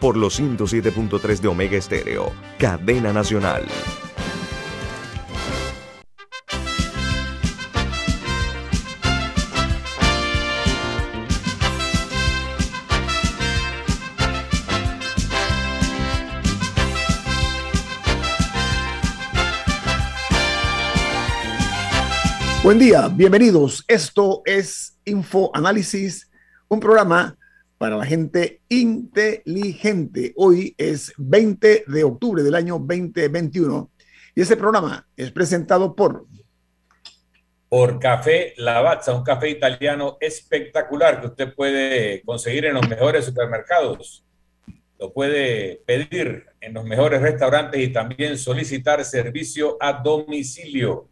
por los 107.3 de Omega Estéreo, cadena nacional. Buen día, bienvenidos. Esto es Infoanálisis, un programa para la gente inteligente. Hoy es 20 de octubre del año 2021 y este programa es presentado por... Por Café Lavazza, un café italiano espectacular que usted puede conseguir en los mejores supermercados. Lo puede pedir en los mejores restaurantes y también solicitar servicio a domicilio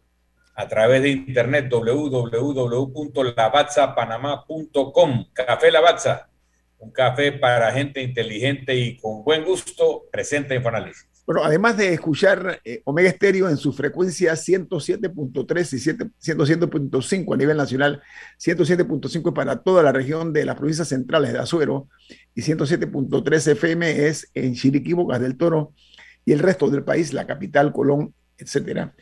a través de internet www.lavazzapanamá.com. Café Lavazza un café para gente inteligente y con buen gusto, presenta Infoanálisis. Bueno, además de escuchar eh, Omega Estéreo en su frecuencia 107.3 y 107.5 a nivel nacional, 107.5 para toda la región de las provincias centrales de Azuero y 107.3 FM es en Chiriquí, Bocas del Toro y el resto del país, la capital, Colón, etcétera.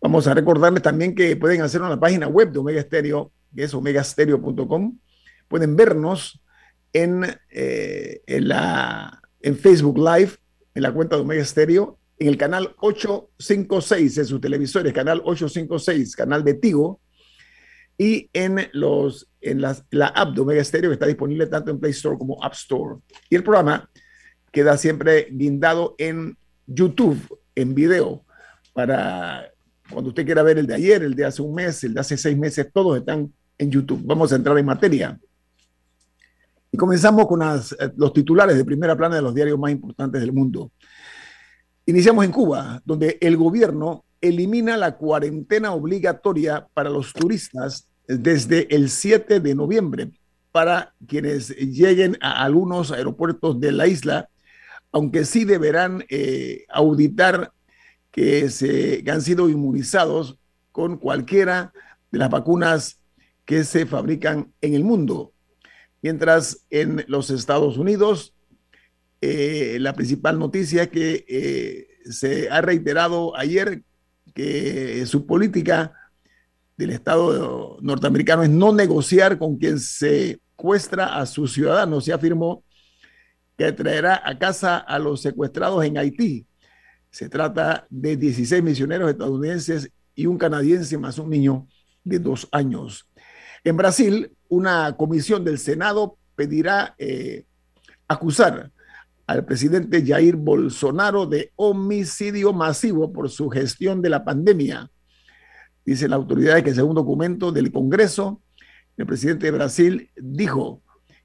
Vamos a recordarles también que pueden hacer una página web de Omega Estéreo, que es omegastereo.com. Pueden vernos en, eh, en, la, en Facebook Live, en la cuenta de Omega Stereo, en el canal 856 en sus televisores, canal 856, canal de Tigo, y en, los, en las, la app de Omega Stereo que está disponible tanto en Play Store como App Store. Y el programa queda siempre guindado en YouTube, en video, para cuando usted quiera ver el de ayer, el de hace un mes, el de hace seis meses, todos están en YouTube. Vamos a entrar en materia. Y comenzamos con eh, los titulares de primera plana de los diarios más importantes del mundo. Iniciamos en Cuba, donde el gobierno elimina la cuarentena obligatoria para los turistas desde el 7 de noviembre para quienes lleguen a algunos aeropuertos de la isla, aunque sí deberán eh, auditar que, se, que han sido inmunizados con cualquiera de las vacunas que se fabrican en el mundo. Mientras en los Estados Unidos, eh, la principal noticia que eh, se ha reiterado ayer que su política del Estado norteamericano es no negociar con quien secuestra a sus ciudadanos. Se afirmó que traerá a casa a los secuestrados en Haití. Se trata de 16 misioneros estadounidenses y un canadiense más un niño de dos años. En Brasil, una comisión del Senado pedirá eh, acusar al presidente Jair Bolsonaro de homicidio masivo por su gestión de la pandemia. Dice la autoridad que según documento del Congreso, el presidente de Brasil dijo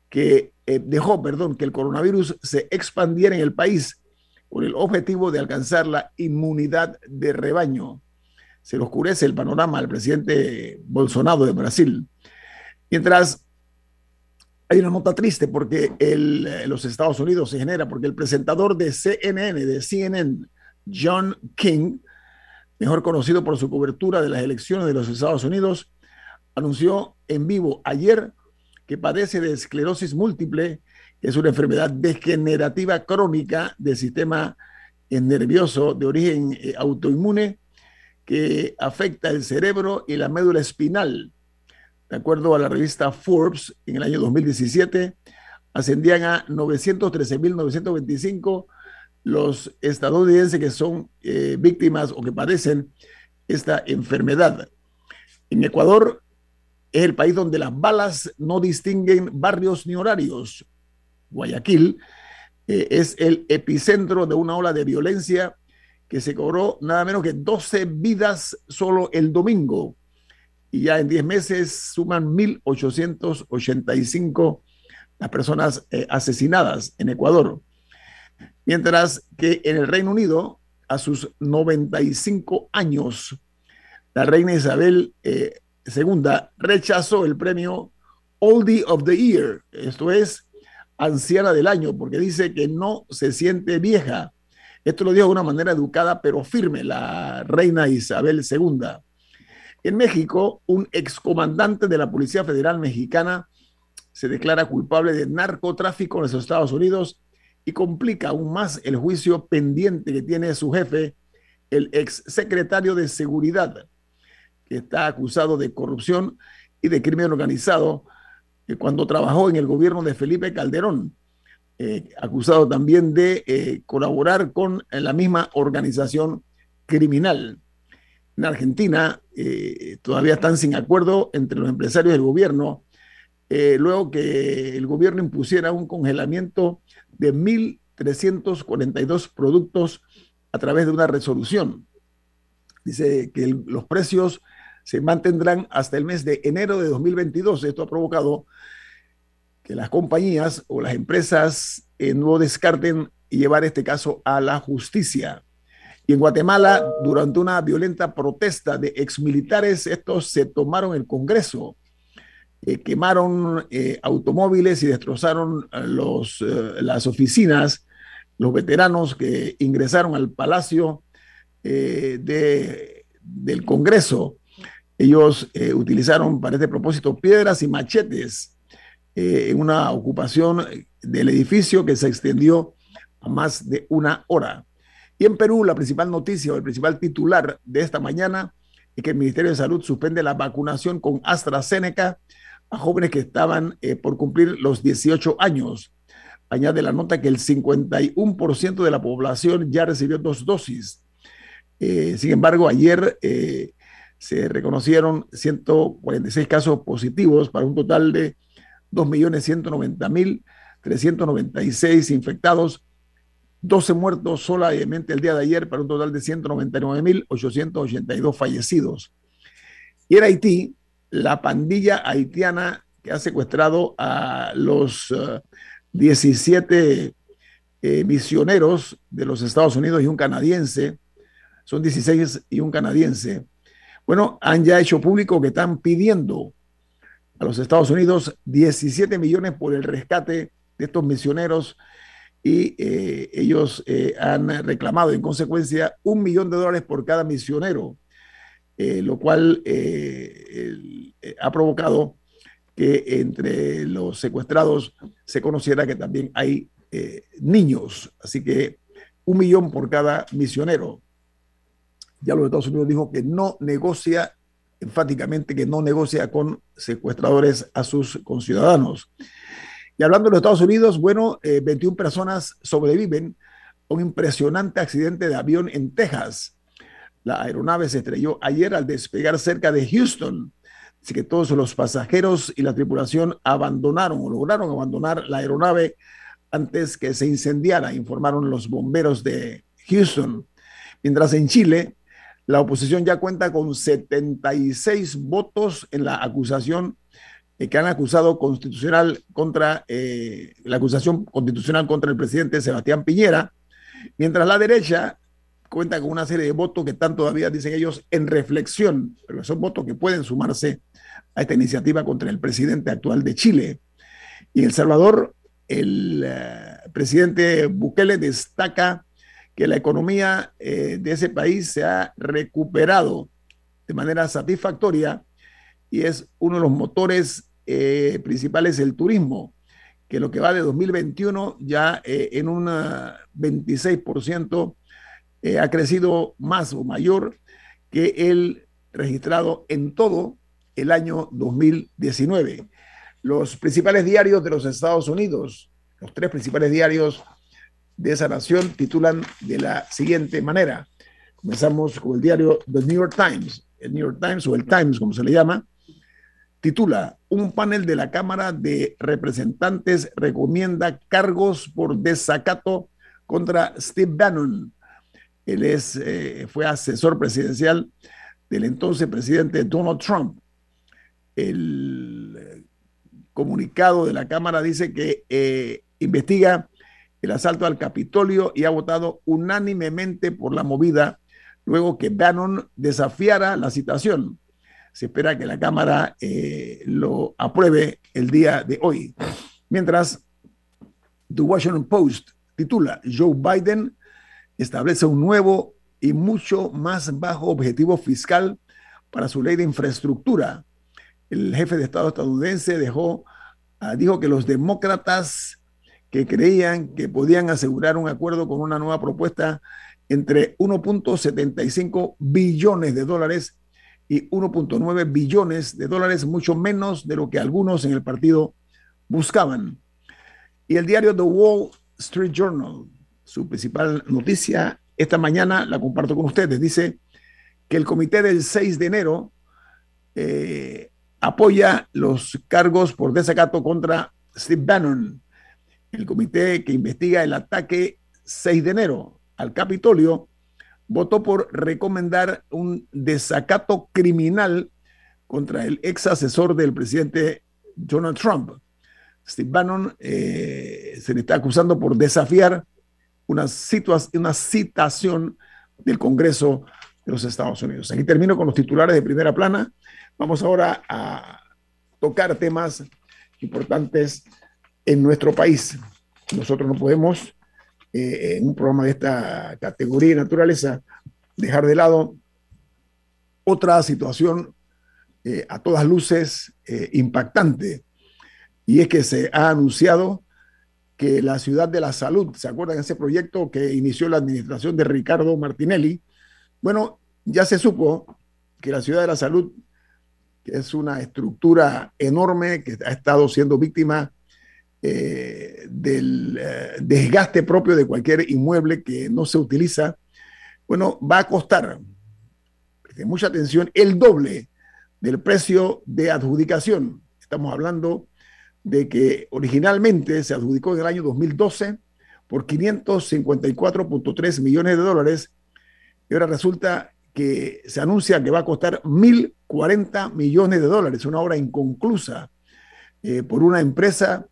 que eh, dejó, perdón, que el coronavirus se expandiera en el país con el objetivo de alcanzar la inmunidad de rebaño. Se le oscurece el panorama al presidente Bolsonaro de Brasil. Mientras hay una nota triste porque eh, los Estados Unidos se genera porque el presentador de CNN, de CNN, John King, mejor conocido por su cobertura de las elecciones de los Estados Unidos, anunció en vivo ayer que padece de esclerosis múltiple, que es una enfermedad degenerativa crónica del sistema nervioso de origen eh, autoinmune que afecta el cerebro y la médula espinal de acuerdo a la revista Forbes, en el año 2017 ascendían a 913.925 los estadounidenses que son eh, víctimas o que padecen esta enfermedad. En Ecuador es el país donde las balas no distinguen barrios ni horarios. Guayaquil eh, es el epicentro de una ola de violencia que se cobró nada menos que 12 vidas solo el domingo y ya en 10 meses suman 1.885 las personas eh, asesinadas en Ecuador. Mientras que en el Reino Unido, a sus 95 años, la reina Isabel II eh, rechazó el premio Oldie of the Year, esto es, anciana del año, porque dice que no se siente vieja. Esto lo dijo de una manera educada pero firme la reina Isabel II. En México, un excomandante de la Policía Federal Mexicana se declara culpable de narcotráfico en los Estados Unidos y complica aún más el juicio pendiente que tiene su jefe, el ex secretario de Seguridad, que está acusado de corrupción y de crimen organizado cuando trabajó en el gobierno de Felipe Calderón, eh, acusado también de eh, colaborar con la misma organización criminal. En Argentina eh, todavía están sin acuerdo entre los empresarios y el gobierno, luego que el gobierno impusiera un congelamiento de 1.342 productos a través de una resolución. Dice que los precios se mantendrán hasta el mes de enero de 2022. Esto ha provocado que las compañías o las empresas eh, no descarten llevar este caso a la justicia. Y en Guatemala, durante una violenta protesta de exmilitares, estos se tomaron el Congreso eh, quemaron eh, automóviles y destrozaron eh, las oficinas, los veteranos que ingresaron al Palacio de, del Congreso. Ellos utilizaron para este propósito piedras y machetes en una ocupación del edificio que se extendió a más de una hora. Y en Perú, la principal noticia o el principal titular de esta mañana es que el Ministerio de Salud suspende la vacunación con AstraZeneca a jóvenes que estaban eh, por cumplir los 18 años. Añade la nota que el 51% de la población ya recibió dos dosis. Eh, sin embargo, ayer eh, se reconocieron 146 casos positivos para un total de 2.190.396 infectados, 12 muertos solamente el día de ayer para un total de 199.882 fallecidos. Y en Haití, la pandilla haitiana que ha secuestrado a los 17 eh, eh, misioneros de los Estados Unidos y un canadiense, son 16 y un canadiense, bueno, han ya hecho público que están pidiendo a los Estados Unidos 17 millones por el rescate de estos misioneros y eh, ellos han reclamado en consecuencia un millón de dólares por cada misionero. Eh, lo cual eh, eh, ha provocado que entre los secuestrados se conociera que también hay niños, así que un millón por cada misionero. Ya los Estados Unidos dijo que no negocia, enfáticamente que no negocia con secuestradores a sus conciudadanos. Y hablando de los Estados Unidos, bueno, 21 personas sobreviven a un impresionante accidente de avión en Texas. La aeronave se estrelló ayer al despegar cerca de Houston. Así que todos los pasajeros y la tripulación abandonaron o lograron abandonar la aeronave antes que se incendiara, informaron los bomberos de Houston. Mientras en Chile, la oposición ya cuenta con 76 votos en la acusación eh, que han acusado constitucional contra eh, la acusación constitucional contra el presidente Sebastián Piñera, mientras la derecha cuenta con una serie de votos que están todavía, dicen ellos, en reflexión, pero son votos que pueden sumarse a esta iniciativa contra el presidente actual de Chile. Y en El Salvador, el eh, presidente Bukele destaca que la economía eh, de ese país se ha recuperado de manera satisfactoria y es uno de los motores eh, principales del turismo, que lo que va de 2021 ya en un 26% eh, ha crecido más o mayor que el registrado en todo el año 2019. Los principales diarios de los Estados Unidos, los tres principales diarios de esa nación, titulan de la siguiente manera. Comenzamos con el diario The New York Times. El New York Times o el Times, como se le llama, titula, un panel de la Cámara de Representantes recomienda cargos por desacato contra Steve Bannon, él es, eh, fue asesor presidencial del entonces presidente Donald Trump. El eh, comunicado de la Cámara dice que eh, investiga el asalto al Capitolio y ha votado unánimemente por la movida luego que Bannon desafiara la citación. Se espera que la Cámara eh, lo apruebe el día de hoy. Mientras, The Washington Post titula Joe Biden establece un nuevo y mucho más bajo objetivo fiscal para su ley de infraestructura. El jefe de Estado estadounidense dejó, ah, dijo que los demócratas que creían que podían asegurar un acuerdo con una nueva propuesta entre 1.75 billones de dólares y 1.9 billones de dólares, mucho menos de lo que algunos en el partido buscaban. Y el diario The Wall Street Journal, su principal noticia esta mañana, la comparto con ustedes, dice que el comité del 6 de enero eh, apoya los cargos por desacato contra Steve Bannon, el comité que investiga el ataque 6 de enero al Capitolio, votó por recomendar un desacato criminal contra el ex asesor del presidente Donald Trump. Steve Bannon eh, se le está acusando por desafiar una, una citación del Congreso de los Estados Unidos. Aquí termino con los titulares de primera plana. Vamos ahora a tocar temas importantes en nuestro país. Nosotros no podemos, eh, en un programa de esta categoría y naturaleza, dejar de lado otra situación eh, a todas luces eh, impactante, y es que se ha anunciado que la ciudad de la salud, ¿se acuerdan de ese proyecto que inició la administración de Ricardo Martinelli? Bueno, ya se supo que la ciudad de la salud, que es una estructura enorme que ha estado siendo víctima eh, del eh, desgaste propio de cualquier inmueble que no se utiliza, bueno, va a costar, de mucha atención, el doble del precio de adjudicación. Estamos hablando de que originalmente se adjudicó en el año 2012 por 554.3 millones de dólares y ahora resulta que se anuncia que va a costar 1.040 millones de dólares, una obra inconclusa eh, por una empresa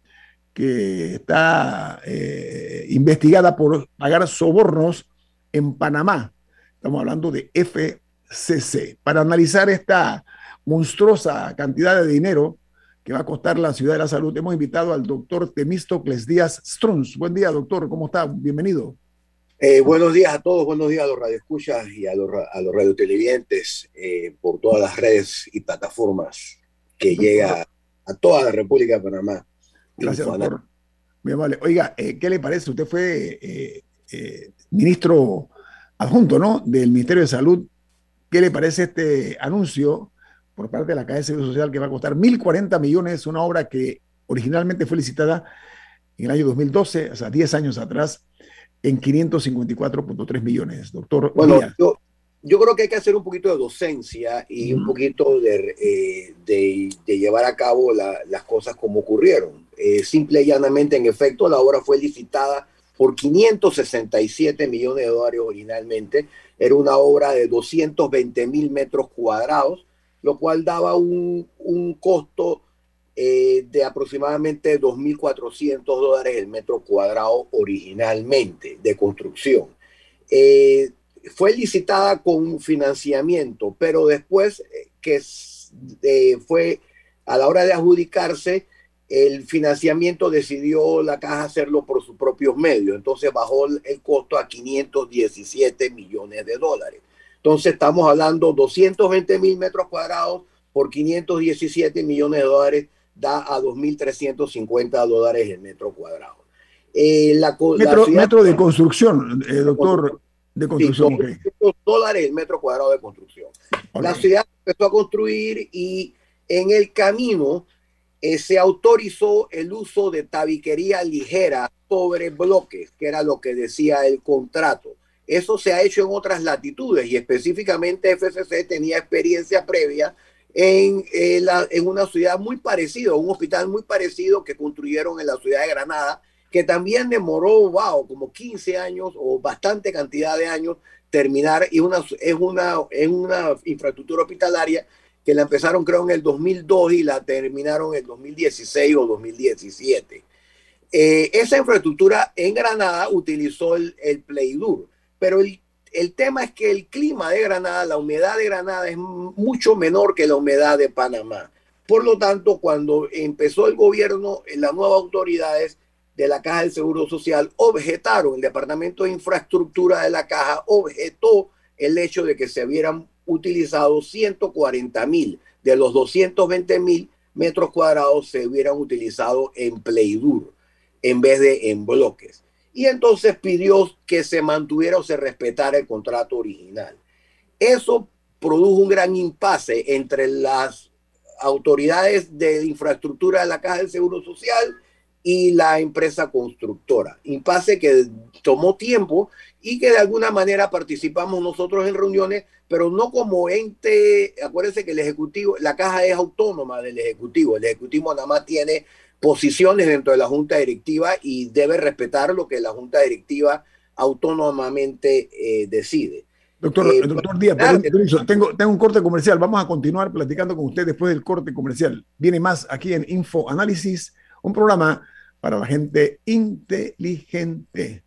que está eh, investigada por pagar sobornos en Panamá. Estamos hablando de FCC. Para analizar esta monstruosa cantidad de dinero que va a costar la ciudad de la salud, hemos invitado al doctor Temístocles Díaz Strunz. Buen día, doctor. ¿Cómo está? Bienvenido. Eh, buenos días a todos, buenos días a los radioescuchas y a los, a los radiotelevidentes eh, por todas las redes y plataformas que llega a toda la República de Panamá. Gracias, doctor. Bien, vale. Oiga, eh, ¿qué le parece? Usted fue eh, eh, ministro adjunto, ¿no? Del Ministerio de Salud. ¿Qué le parece este anuncio por parte de la Caja de Seguro Social que va a costar 1.040 millones, una obra que originalmente fue licitada en el año 2012, o sea, 10 años atrás, en 554.3 millones, doctor. Bueno, yo, yo creo que hay que hacer un poquito de docencia y un poquito de, eh, de, llevar a cabo las cosas como ocurrieron. Eh, simple y llanamente, en efecto, la obra fue licitada por 567 millones de dólares originalmente. Era una obra de 220 mil metros cuadrados, lo cual daba un, costo eh, de aproximadamente 2.400 dólares el metro cuadrado originalmente de construcción. Eh, fue licitada con financiamiento, pero después eh, que fue a la hora de adjudicarse, el financiamiento decidió la caja hacerlo por sus propios medios, entonces bajó el costo a 517 millones de dólares. Entonces estamos hablando 220 mil metros cuadrados por 517 millones de dólares, da a 2.350 dólares el metro cuadrado. Eh, la, metro, de construcción, doctor de construcción. dólares el metro cuadrado de construcción. La ciudad empezó a construir y en el camino eh, se autorizó el uso de tabiquería ligera sobre bloques, que era lo que decía el contrato. Eso se ha hecho en otras latitudes y específicamente FCC tenía experiencia previa en, eh, en una ciudad muy parecida, un hospital muy parecido que construyeron en la ciudad de Granada, que también demoró, wow, como 15 años o bastante cantidad de años terminar y una, es, una, es una infraestructura hospitalaria que la empezaron creo en el 2002 y la terminaron en el 2016 o 2017. Eh, esa infraestructura en Granada utilizó el, el pero el, el tema es que el clima de Granada, la humedad de Granada es mucho menor que la humedad de Panamá. Por lo tanto, cuando empezó el gobierno, las nuevas autoridades de la Caja del Seguro Social objetaron, el Departamento de Infraestructura de la Caja objetó el hecho de que se hubieran utilizado 140 mil de los 220 mil metros cuadrados se hubieran utilizado en Playdur en vez de en bloques. Y entonces pidió que se mantuviera o se respetara el contrato original. Eso produjo un gran impasse entre las autoridades de infraestructura de la Caja del Seguro Social y la empresa constructora. Impasse que tomó tiempo y que de alguna manera participamos nosotros en reuniones, pero no como ente, acuérdense que el Ejecutivo, la caja es autónoma del Ejecutivo, el Ejecutivo nada más tiene posiciones dentro de la Junta Directiva y debe respetar lo que la Junta Directiva autónomamente eh, decide. Doctor, eh, doctor Díaz, tengo, tengo un corte comercial. Vamos a continuar platicando con usted después del corte comercial. Viene más aquí en Info Análisis, un programa para la gente inteligente.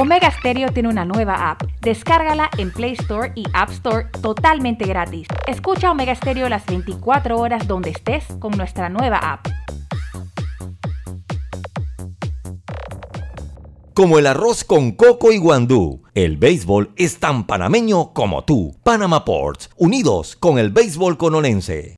Omega Stereo tiene una nueva app. Descárgala en Play Store y App Store totalmente gratis. Escucha Omega Stereo las 24 horas donde estés con nuestra nueva app. Como el arroz con coco y guandú, el béisbol es tan panameño como tú. Panama Ports, unidos con el béisbol cononense.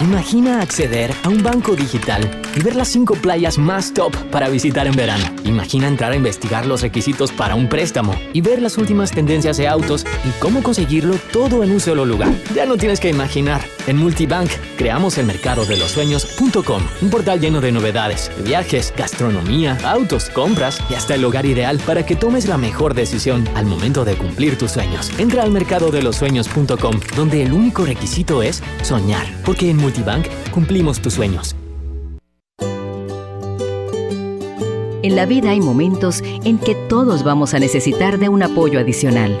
Imagina acceder a un banco digital y ver las cinco playas más top para visitar en verano. Imagina entrar a investigar los requisitos para un préstamo y ver las últimas tendencias de autos y cómo conseguirlo todo en un solo lugar. Ya no tienes que imaginar. En Multibank creamos el mercado de los sueños.com, un portal lleno de novedades, viajes, gastronomía, autos, compras y hasta el hogar ideal para que tomes la mejor decisión al momento de cumplir tus sueños. Entra al mercado de los sueños.com, donde el único requisito es soñar, porque en Multibank cumplimos tus sueños. En la vida hay momentos en que todos vamos a necesitar de un apoyo adicional.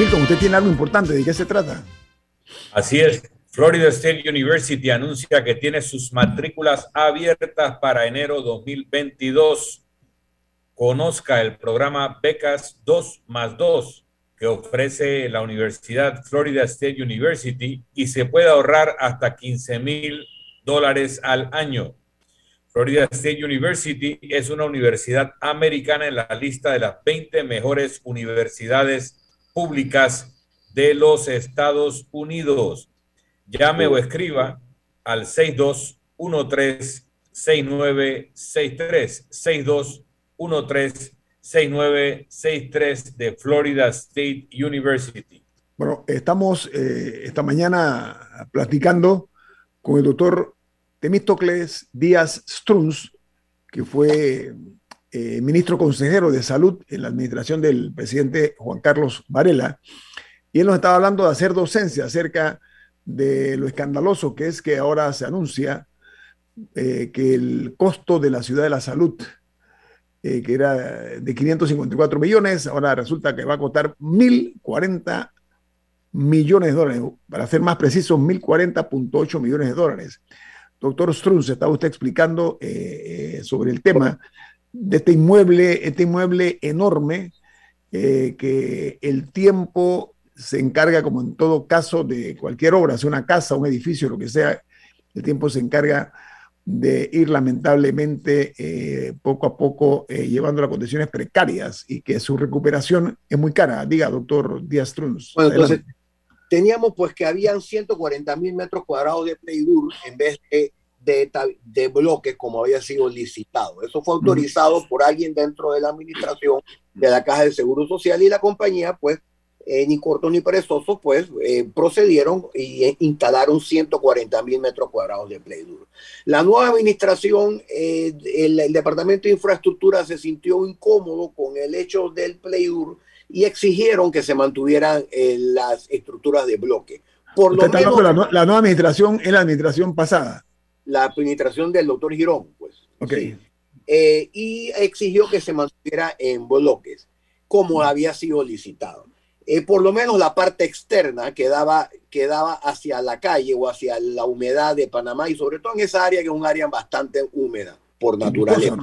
Usted tiene algo importante, ¿de qué se trata? Así es. Florida State University anuncia que tiene sus matrículas abiertas para enero 2022. Conozca el programa Becas 2 más 2 que ofrece la Universidad Florida State University y se puede ahorrar hasta 15 mil dólares al año. Florida State University es una universidad americana en la lista de las 20 mejores universidades públicas de los Estados Unidos. Llame o escriba al 6213-6963, 6213-6963 de Florida State University. Bueno, estamos eh, esta mañana platicando con el doctor Temístocles Díaz Struns, que fue eh, ministro consejero de salud en la administración del presidente Juan Carlos Varela, y él nos estaba hablando de hacer docencia acerca de lo escandaloso que es que ahora se anuncia eh, que el costo de la ciudad de la salud, eh, que era de 554 millones, ahora resulta que va a costar 1.040 millones de dólares, para ser más preciso, 1.040.8 millones de dólares. Doctor Strunz, estaba usted explicando sobre el tema de este inmueble, este inmueble enorme, eh, que el tiempo se encarga, como en todo caso, de cualquier obra, sea una casa, un edificio, lo que sea, el tiempo se encarga de ir lamentablemente eh, poco a poco eh, llevando a condiciones precarias y que su recuperación es muy cara. Diga, doctor Díaz Truns. Bueno, entonces teníamos pues que habían 140 mil metros cuadrados de Playdur en vez de, de, de, bloques como había sido licitado. Eso fue autorizado por alguien dentro de la administración de la Caja de Seguro Social y la compañía pues eh, ni corto ni perezoso, pues eh, procedieron y eh, instalaron 140 mil metros cuadrados de Playdur. La nueva administración, el, Departamento de Infraestructura se sintió incómodo con el hecho del Playdur y exigieron que se mantuvieran las estructuras de bloque. Por lo menos, la, la, nueva administración es la administración pasada. La administración del doctor Girón, pues. Ok. y exigió que se mantuviera en bloques, como había sido licitado. Eh, por lo menos la parte externa quedaba, quedaba hacia la calle o hacia la humedad de Panamá y sobre todo en esa área que es un área bastante húmeda por naturaleza.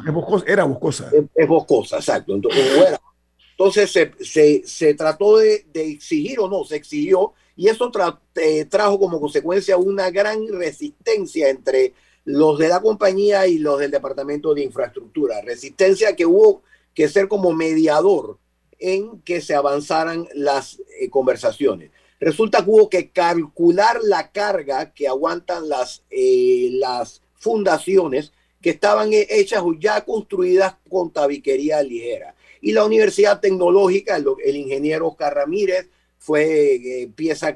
era boscosa. Es, boscosa, exacto. Entonces, se, se, trató de, exigir o no, se exigió y eso eh, trajo como consecuencia una gran resistencia entre los de la compañía y los del Departamento de Infraestructura. Resistencia que hubo que ser como mediador en que se avanzaran las eh, conversaciones. Resulta que hubo que calcular la carga que aguantan las, eh, las fundaciones que estaban hechas o ya construidas con tabiquería ligera. Y la Universidad Tecnológica, el, ingeniero Oscar Ramírez, fue eh, pieza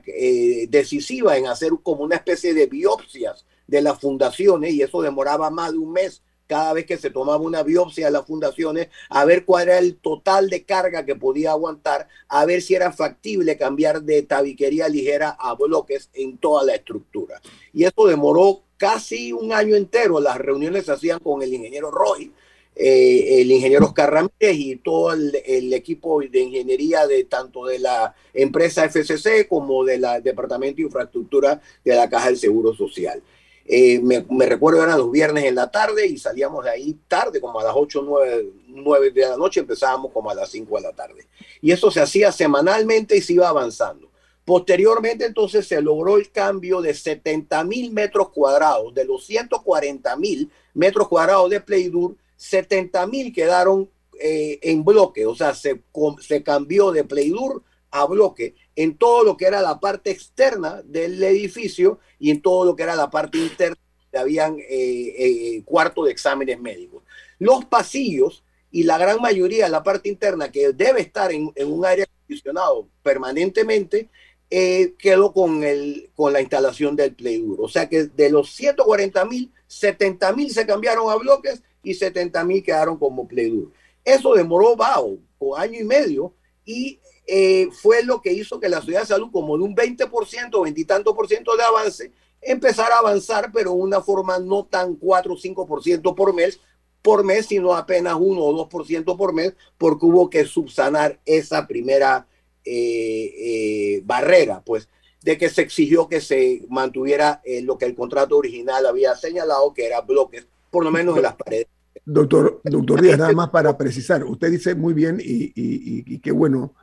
decisiva en hacer como una especie de biopsias de las fundaciones y eso demoraba más de un mes cada vez que se tomaba una biopsia de las fundaciones, a ver cuál era el total de carga que podía aguantar, a ver si era factible cambiar de tabiquería ligera a bloques en toda la estructura. Y eso demoró casi un año entero. Las reuniones se hacían con el ingeniero Roy, eh, el ingeniero Oscar Ramírez y todo el, el, equipo de ingeniería de tanto de la empresa FCC como del Departamento de Infraestructura de la Caja del Seguro Social. Eh, me, recuerdo eran los viernes en la tarde y salíamos de ahí tarde, como a las 8 o 9, de la noche, empezábamos como a las 5 de la tarde. Y eso se hacía semanalmente y se iba avanzando. Posteriormente, entonces, se logró el cambio de 70 mil metros cuadrados. De los 140 mil metros cuadrados de Playdur, 70 mil quedaron eh, en bloque. O sea, se, se cambió de Playdur a bloque en todo lo que era la parte externa del edificio y en todo lo que era la parte interna, habían eh, eh, cuarto de exámenes médicos. Los pasillos y la gran mayoría de la parte interna, que debe estar en, un aire acondicionado permanentemente, eh, quedó con, el, con la instalación del Play Duro. O sea que de los 140 mil, 70 mil se cambiaron a bloques y 70 mil quedaron como Play Duro. Eso demoró bajo, un año y medio, y eh, fue lo que hizo que la ciudad de salud, como de un 20%, 20 y tanto por ciento de avance, empezara a avanzar, pero de una forma no tan 4 o 5% por mes, por mes, sino apenas 1 o 2% por mes, porque hubo que subsanar esa primera eh, eh, barrera, pues, de que se exigió que se mantuviera lo que el contrato original había señalado, que era bloques, por lo menos en las paredes. Doctor, doctor Díaz, nada más para precisar, usted dice muy bien y, y qué bueno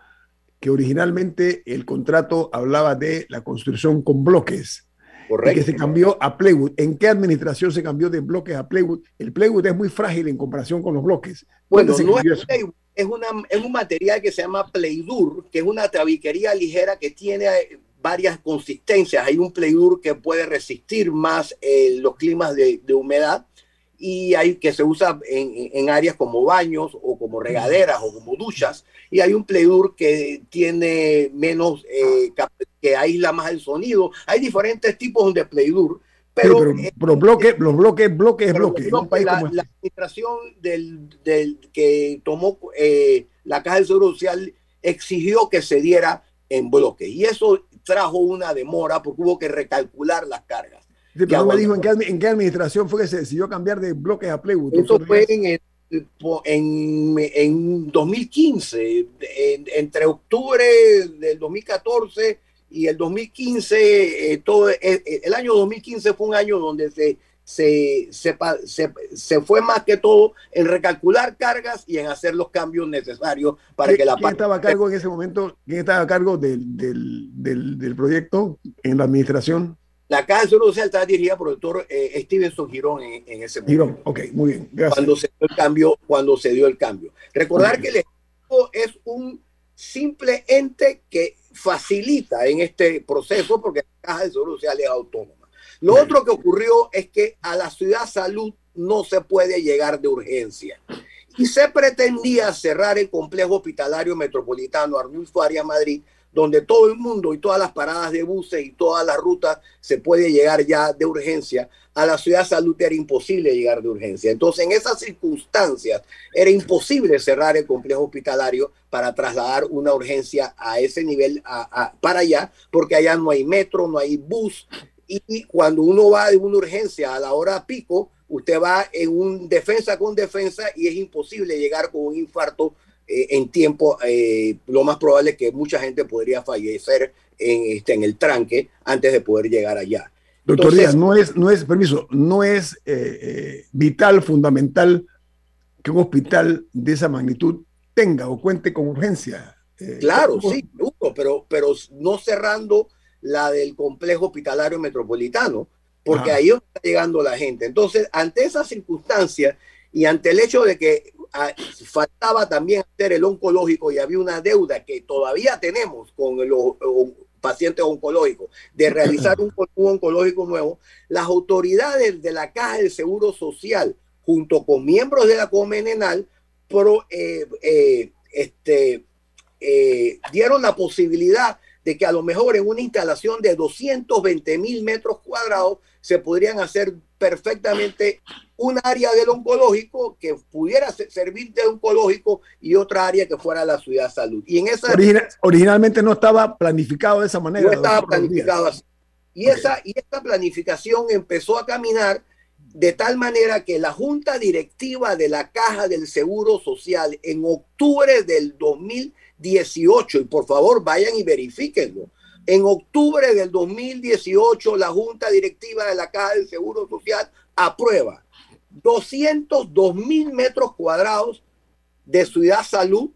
que originalmente el contrato hablaba de la construcción con bloques. Correcto. que se cambió a Playwood. ¿En qué administración se cambió de bloques a Playwood? El Playwood es muy frágil en comparación con los bloques. Bueno, no es, Playwood, es, una, es un material que se llama Playdur, que es una tabiquería ligera que tiene eh, varias consistencias. Hay un Playdur que puede resistir más eh, los climas de, de humedad y hay que se usa en, en, áreas como baños o como regaderas o como duchas. Y hay un playdur que tiene menos eh, que aísla más el sonido. Hay diferentes tipos de playdur pero, pero, eh, pero bloque, los bloques, bloques, bloques. la, la, administración del, del, que tomó eh, la Caja del Seguro Social exigió que se diera en bloque. Y eso trajo una demora porque hubo que recalcular las cargas pero me dijo en qué, administración fue que se decidió cambiar de bloques a Playwood. Eso fue en, en, en 2015, entre octubre del 2014 y el 2015, eh, todo, eh, eh, el año 2015 fue un año donde se, se, se, se, fue más que todo en recalcular cargas y en hacer los cambios necesarios para que la ¿Quién estaba a cargo en ese momento? ¿Quién estaba a cargo del, del, del, del proyecto en la administración? La Caja de Seguro Social estaba dirigida por el doctor eh, Stevenson Girón en, en, ese momento. Girón, ok, muy bien. Gracias. Cuando se dio el cambio, cuando se dio el cambio. Recordar que el Estado es un simple ente que facilita en este proceso porque la Caja de Seguro Social es autónoma. Lo bien. otro que ocurrió es que a la ciudad salud no se puede llegar de urgencia. Y se pretendía cerrar el complejo hospitalario metropolitano Arnulfo Arias Madrid donde todo el mundo y todas las paradas de buses y todas las rutas se puede llegar ya de urgencia, a la ciudad salud era imposible llegar de urgencia. Entonces, en esas circunstancias, era imposible cerrar el complejo hospitalario para trasladar una urgencia a ese nivel a, para allá, porque allá no hay metro, no hay bus. Y cuando uno va de una urgencia a la hora pico, usted va en un defensa con defensa y es imposible llegar con un infarto eh, en tiempo, eh, lo más probable es que mucha gente podría fallecer en, este, en el tranque antes de poder llegar allá. Doctor Entonces, Díaz, no es, no es, permiso, no es eh, eh, vital, fundamental que un hospital de esa magnitud tenga o cuente con urgencia. Claro, ¿cómo? sí, pero, pero no cerrando la del complejo hospitalario metropolitano, porque ah. ahí está llegando la gente. Entonces, ante esas circunstancias y ante el hecho de que faltaba también hacer el oncológico y había una deuda que todavía tenemos con los pacientes oncológicos de realizar un, oncológico nuevo, las autoridades de la Caja del Seguro Social, junto con miembros de la Comenenal, pro, eh, eh, este, eh, dieron la posibilidad de que a lo mejor en una instalación de 220 mil metros cuadrados se podrían hacer perfectamente un área del oncológico que pudiera servir de oncológico y otra área que fuera la ciudad salud. Y en esa Original, originalmente no estaba planificado de esa manera. No estaba planificado así. Y, okay. esa, y esta planificación empezó a caminar de tal manera que la junta directiva de la Caja del Seguro Social en octubre del 2018, y por favor vayan y verifíquenlo, en octubre del 2018 la junta directiva de la Caja del Seguro Social aprueba 202 mil metros cuadrados de Ciudad Salud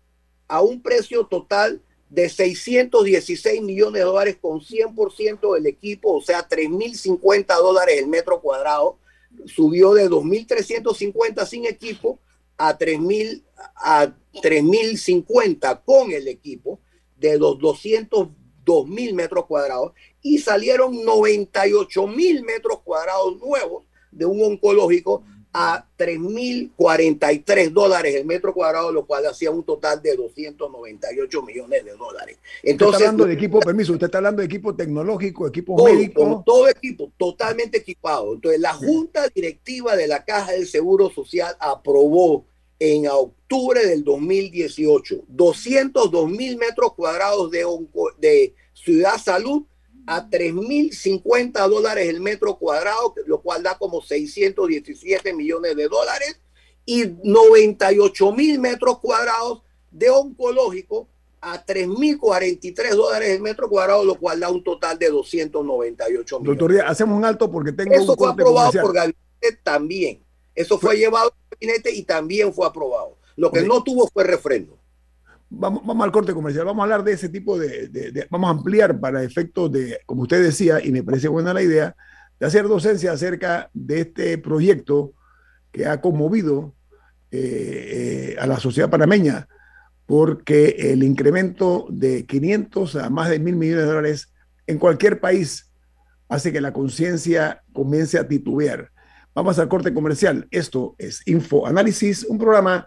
a un precio total de 616 millones de dólares con 100% del equipo, o sea, 3.050 dólares el metro cuadrado. Subió de 2.350 sin equipo a 3.000 a 3.050 con el equipo de los 202 mil metros cuadrados y salieron 98 mil metros cuadrados nuevos de un oncológico a 3.043 dólares el metro cuadrado, lo cual hacía un total de 298 millones de dólares. Entonces, usted está hablando de equipo, permiso, usted está hablando de equipo tecnológico, equipo todo, médico. Todo, equipo, totalmente equipado. Entonces, la Junta Directiva de la Caja del Seguro Social aprobó en octubre del 2018 202 mil metros cuadrados de, de Ciudad Salud a 3.050 dólares el metro cuadrado, lo cual da como 617 millones de dólares, y 98 mil metros cuadrados de oncológico a 3.043 dólares el metro cuadrado, lo cual da un total de 298 millones. Doctor, hacemos un alto porque tengo Eso un fue aprobado comercial. por gabinete también. Eso fue, fue llevado al gabinete y también fue aprobado. Lo que no tuvo fue refrendo vamos, vamos al corte comercial, vamos a hablar de ese tipo de, vamos a ampliar para efectos de, como usted decía, y me parece buena la idea, de hacer docencia acerca de este proyecto que ha conmovido eh, eh, a la sociedad panameña, porque el incremento de 500 a más de mil millones de dólares en cualquier país hace que la conciencia comience a titubear. Vamos al corte comercial. Esto es Info Análisis, un programa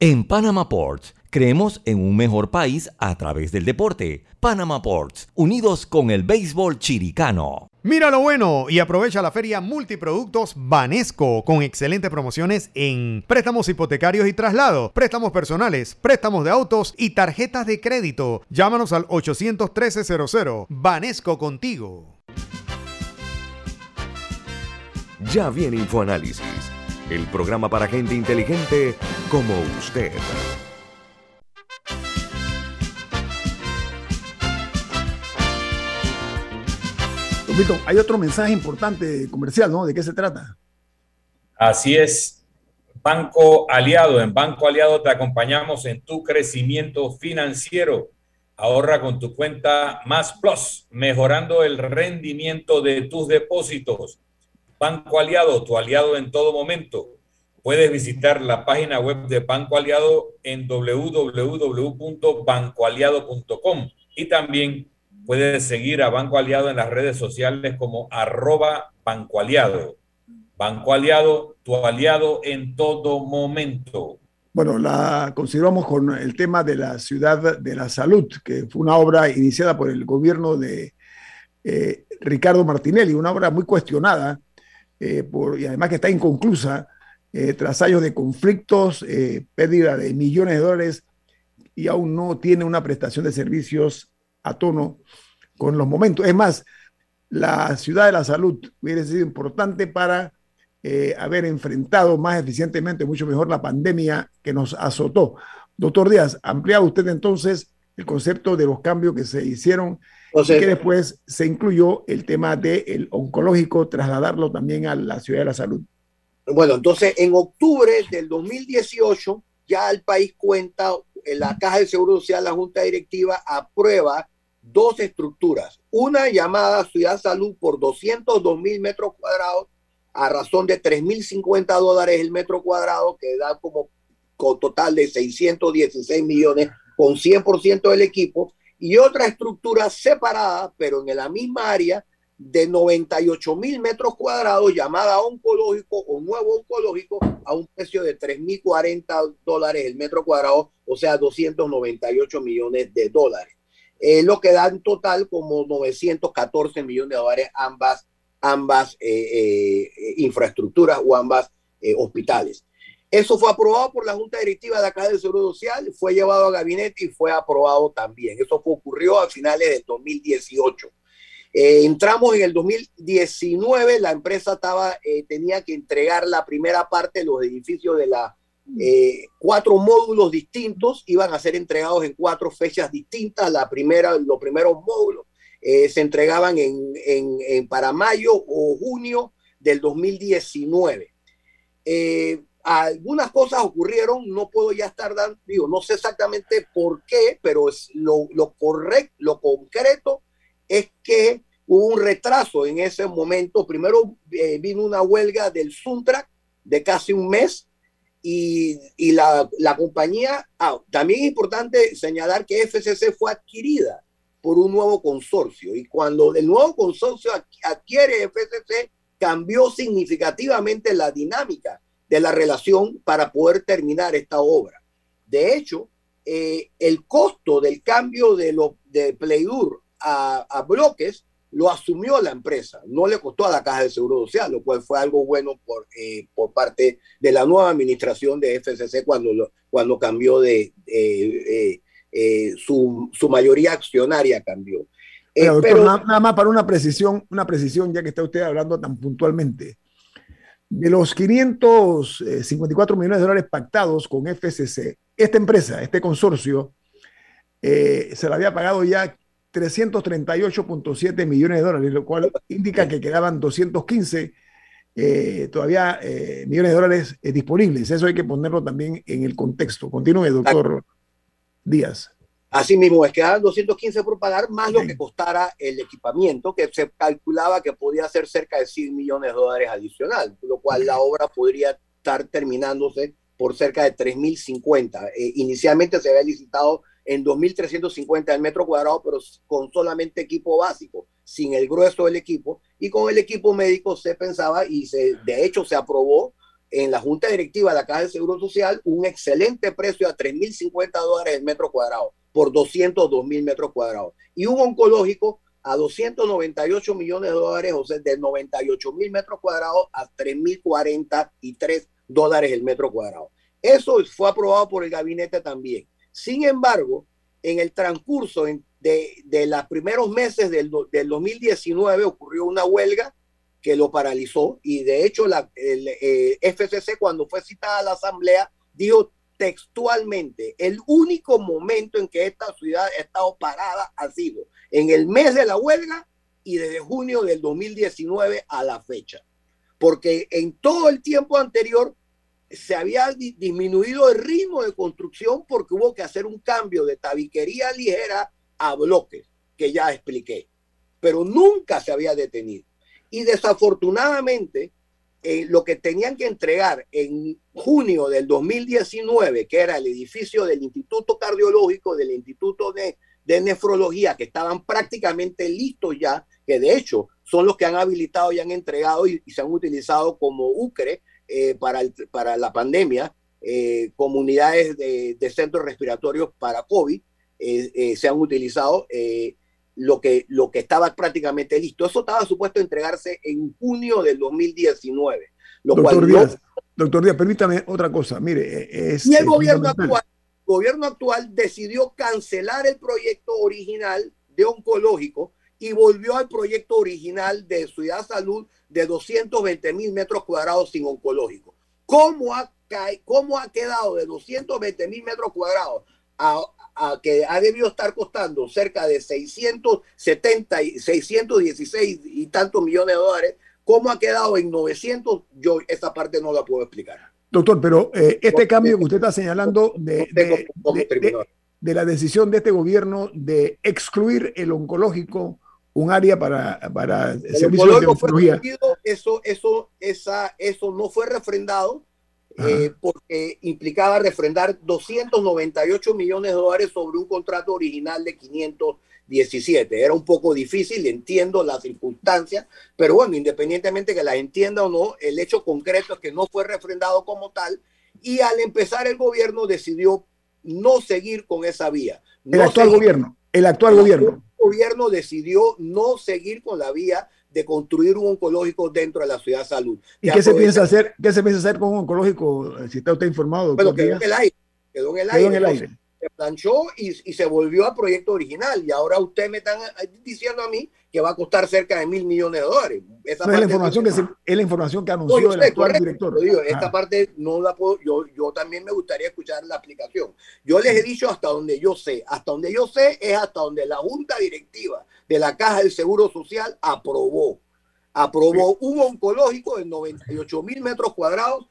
En Panama Ports, creemos en un mejor país a través del deporte. Panama Ports, unidos con el béisbol chiricano. Mira lo bueno y aprovecha la feria Multiproductos Banesco con excelentes promociones en préstamos hipotecarios y traslados, préstamos personales, préstamos de autos y tarjetas de crédito. Llámanos al 813-00. Banesco contigo. Ya viene InfoAnálisis, el programa para gente inteligente como usted. Milton, hay otro mensaje importante comercial, ¿no? ¿De qué se trata? Así es. Banco Aliado. En Banco Aliado te acompañamos en tu crecimiento financiero. Ahorra con tu cuenta Más Plus, mejorando el rendimiento de tus depósitos. Banco Aliado, tu aliado en todo momento. Puedes visitar la página web de Banco Aliado en www.bancoaliado.com y también puedes seguir a Banco Aliado en las redes sociales como arroba Banco Aliado. Banco Aliado, tu aliado en todo momento. Bueno, la consideramos con el tema de la ciudad de la salud, que fue una obra iniciada por el gobierno de eh, Ricardo Martinelli, una obra muy cuestionada eh, y además que está inconclusa eh, tras años de conflictos, pérdida de millones de dólares y aún no tiene una prestación de servicios a tono con los momentos. Es más, la ciudad de la salud hubiera sido importante para eh, haber enfrentado más eficientemente, mucho mejor la pandemia que nos azotó. Doctor Díaz, amplía usted entonces el concepto de los cambios que se hicieron y que después se incluyó el tema del oncológico, trasladarlo también a la ciudad de la salud. Bueno, entonces en octubre del 2018 ya el país cuenta, en la Caja de Seguro Social, la Junta Directiva aprueba dos estructuras. Una llamada Ciudad Salud por 202 mil metros cuadrados a razón de 3.050 dólares el metro cuadrado, que da como con total de 616 millones con 100% del equipo, y otra estructura separada, pero en la misma área, de 98 mil metros cuadrados, llamada oncológico o nuevo oncológico, a un precio de 3.040 dólares el metro cuadrado, o sea, 298 millones de dólares eh, lo que da en total como 914 millones de dólares ambas, ambas eh, eh, infraestructuras o ambas hospitales. Eso fue aprobado por la Junta Directiva de la Caja de Seguro Social, fue llevado a gabinete y fue aprobado también. Eso ocurrió a finales del 2018. entramos en el 2019, la empresa estaba, tenía que entregar la primera parte de los edificios de la eh, cuatro módulos distintos iban a ser entregados en cuatro fechas distintas. La primera, los primeros módulos eh, se entregaban en, en, para mayo o junio del 2019. Eh, algunas cosas ocurrieron, no puedo ya estar dando, digo, no sé exactamente por qué, pero es lo, lo correcto, lo concreto es que hubo un retraso en ese momento. Primero vino una huelga del Suntrack de casi un mes, y, la, compañía, ah, también es importante señalar que FCC fue adquirida por un nuevo consorcio y cuando el nuevo consorcio adquiere FCC cambió significativamente la dinámica de la relación para poder terminar esta obra. De hecho, eh, el costo del cambio de, lo, de Playdur a, a bloques lo asumió la empresa, no le costó a la Caja de Seguro Social, lo cual fue algo bueno por, eh, por parte de la nueva administración de FCC cuando, cuando cambió de eh, eh, su, su, mayoría accionaria cambió. pero, nada, más para una precisión, una precisión, ya que está usted hablando tan puntualmente. De los 554 millones de dólares pactados con FCC, esta empresa, este consorcio, se le había pagado ya 338.7 millones de dólares, lo cual indica que quedaban 215 eh, todavía eh, millones de dólares eh, disponibles. Eso hay que ponerlo también en el contexto. Continúe, doctor Díaz. Así mismo, es que quedaban 215 por pagar más lo que costara el equipamiento, que se calculaba que podía ser cerca de 100 millones de dólares adicional, lo cual la obra podría estar terminándose por cerca de 3.050. inicialmente se había licitado en 2.350 el metro cuadrado, pero con solamente equipo básico. sin el grueso del equipo, y con el equipo médico se pensaba y se, de hecho se aprobó en la Junta Directiva de la Caja de Seguro Social un excelente precio a 3.050 dólares el metro cuadrado por 202 mil metros cuadrados. Y un oncológico a 298 millones de dólares, o sea, de 98 mil metros cuadrados a 3.043 dólares el metro cuadrado. Eso fue aprobado por el gabinete también. Sin embargo, en el transcurso de, de los primeros meses del, del, 2019 ocurrió una huelga que lo paralizó y de hecho la, el eh, FCC cuando fue citada a la asamblea dijo textualmente, el único momento en que esta ciudad ha estado parada ha sido en el mes de la huelga y desde junio del 2019 a la fecha. Porque en todo el tiempo anterior se había disminuido el ritmo de construcción porque hubo que hacer un cambio de tabiquería ligera a bloques, que ya expliqué, pero nunca se había detenido. Y desafortunadamente, eh, lo que tenían que entregar en junio del 2019, que era el edificio del Instituto Cardiológico, del Instituto de, Nefrología, que estaban prácticamente listos ya, que de hecho son los que han habilitado y han entregado y, se han utilizado como UCRE eh, para, para la pandemia, eh, comunidades de, centros respiratorios para COVID, se han utilizado lo que, lo que estaba prácticamente listo. Eso estaba supuesto a entregarse en junio del 2019. doctor, Díaz, doctor Díaz, permítame otra cosa. Mire, e, es, y el gobierno actual, gobierno actual decidió cancelar el proyecto original de oncológico y volvió al proyecto original de Ciudad Salud de 220 mil metros cuadrados sin oncológico. ¿Cómo ha, ¿Cómo ha quedado de 220 mil metros cuadrados a, que ha debido estar costando cerca de 670 y 616 y tantos millones de dólares, ¿cómo ha quedado en 900? Yo esa parte no la puedo explicar. Doctor, pero eh, este cambio que usted está señalando de, de, la decisión de este gobierno de excluir el oncológico, un área para, para servicios de oncología. Eso, eso, esa, eso no fue refrendado eh, porque implicaba refrendar 298 millones de dólares sobre un contrato original de 517. Era un poco difícil, entiendo las circunstancias, pero bueno, independientemente que las entienda o no, el hecho concreto es que no fue refrendado como tal y al empezar el gobierno decidió no seguir con esa vía. el actual gobierno, el actual gobierno. El gobierno decidió no seguir con la vía de construir un oncológico dentro de la ciudad de salud. ¿Y qué se piensa hacer? ¿Qué se piensa hacer con un oncológico? Si está usted informado. Bueno, quedó en el aire. Quedó en el aire. Se planchó y, se volvió al proyecto original. Y ahora usted me está diciendo a mí que va a costar cerca de mil millones de dólares. Esa es, la información que es la información que anunció el actual director. Digo, esta parte no la puedo, yo, yo también me gustaría escuchar la aplicación. Yo les he dicho hasta donde yo sé. Hasta donde yo sé es hasta donde la junta directiva de la Caja del Seguro Social aprobó. Aprobó un oncológico de 98 mil metros cuadrados